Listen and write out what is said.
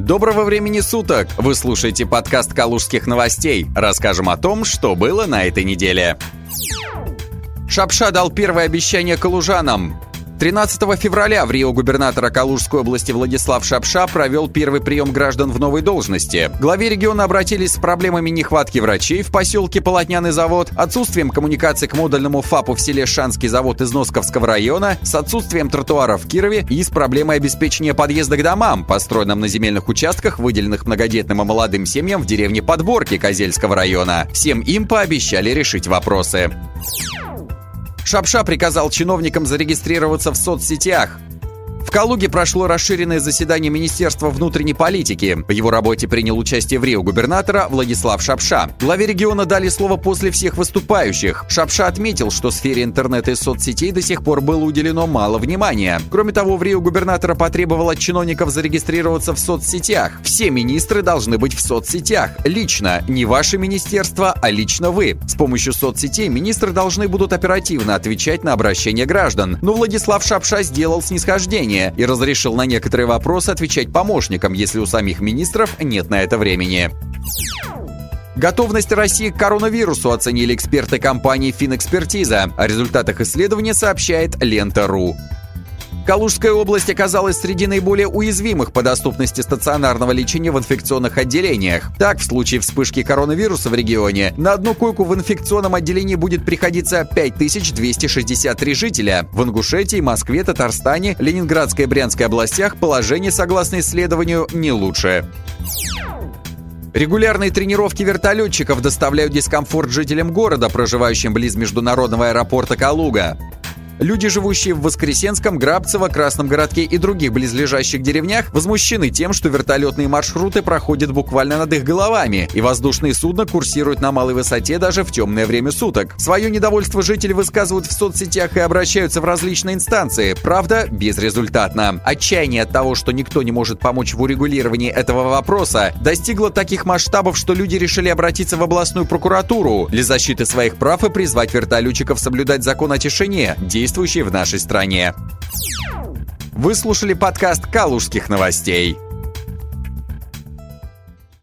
Доброго времени суток! Вы слушаете подкаст «Калужских новостей». Расскажем о том, что было на этой неделе. Шапша дал первое обещание калужанам. 13 февраля в Рио губернатора Калужской области Владислав Шапша провел первый прием граждан в новой должности. Главе региона обратились с проблемами нехватки врачей в поселке Полотняный завод, отсутствием коммуникации к модульному ФАПу в селе Шанский завод из Носковского района, с отсутствием тротуара в Кирове и с проблемой обеспечения подъезда к домам, построенным на земельных участках, выделенных многодетным и молодым семьям в деревне Подборки Козельского района. Всем им пообещали решить вопросы. Шапша приказал чиновникам зарегистрироваться в соцсетях. В Калуге прошло расширенное заседание Министерства внутренней политики. В его работе принял участие в Рио губернатора Владислав Шапша. Главе региона дали слово после всех выступающих. Шапша отметил, что сфере интернета и соцсетей до сих пор было уделено мало внимания. Кроме того, в Рио губернатора потребовал от чиновников зарегистрироваться в соцсетях. Все министры должны быть в соцсетях. Лично. Не ваше министерство, а лично вы. С помощью соцсетей министры должны будут оперативно отвечать на обращения граждан. Но Владислав Шапша сделал снисхождение населения и разрешил на некоторые вопросы отвечать помощникам, если у самих министров нет на это времени. Готовность России к коронавирусу оценили эксперты компании «Финэкспертиза». О результатах исследования сообщает Лента.ру. Калужская область оказалась среди наиболее уязвимых по доступности стационарного лечения в инфекционных отделениях. Так, в случае вспышки коронавируса в регионе, на одну койку в инфекционном отделении будет приходиться 5263 жителя. В Ингушетии, Москве, Татарстане, Ленинградской и Брянской областях положение, согласно исследованию, не лучше. Регулярные тренировки вертолетчиков доставляют дискомфорт жителям города, проживающим близ международного аэропорта Калуга. Люди, живущие в Воскресенском, Грабцево, Красном городке и других близлежащих деревнях, возмущены тем, что вертолетные маршруты проходят буквально над их головами, и воздушные судна курсируют на малой высоте даже в темное время суток. Свое недовольство жители высказывают в соцсетях и обращаются в различные инстанции, правда, безрезультатно. Отчаяние от того, что никто не может помочь в урегулировании этого вопроса, достигло таких масштабов, что люди решили обратиться в областную прокуратуру для защиты своих прав и призвать вертолетчиков соблюдать закон о тишине, действующий действующий в нашей стране. Вы слушали подкаст «Калужских новостей».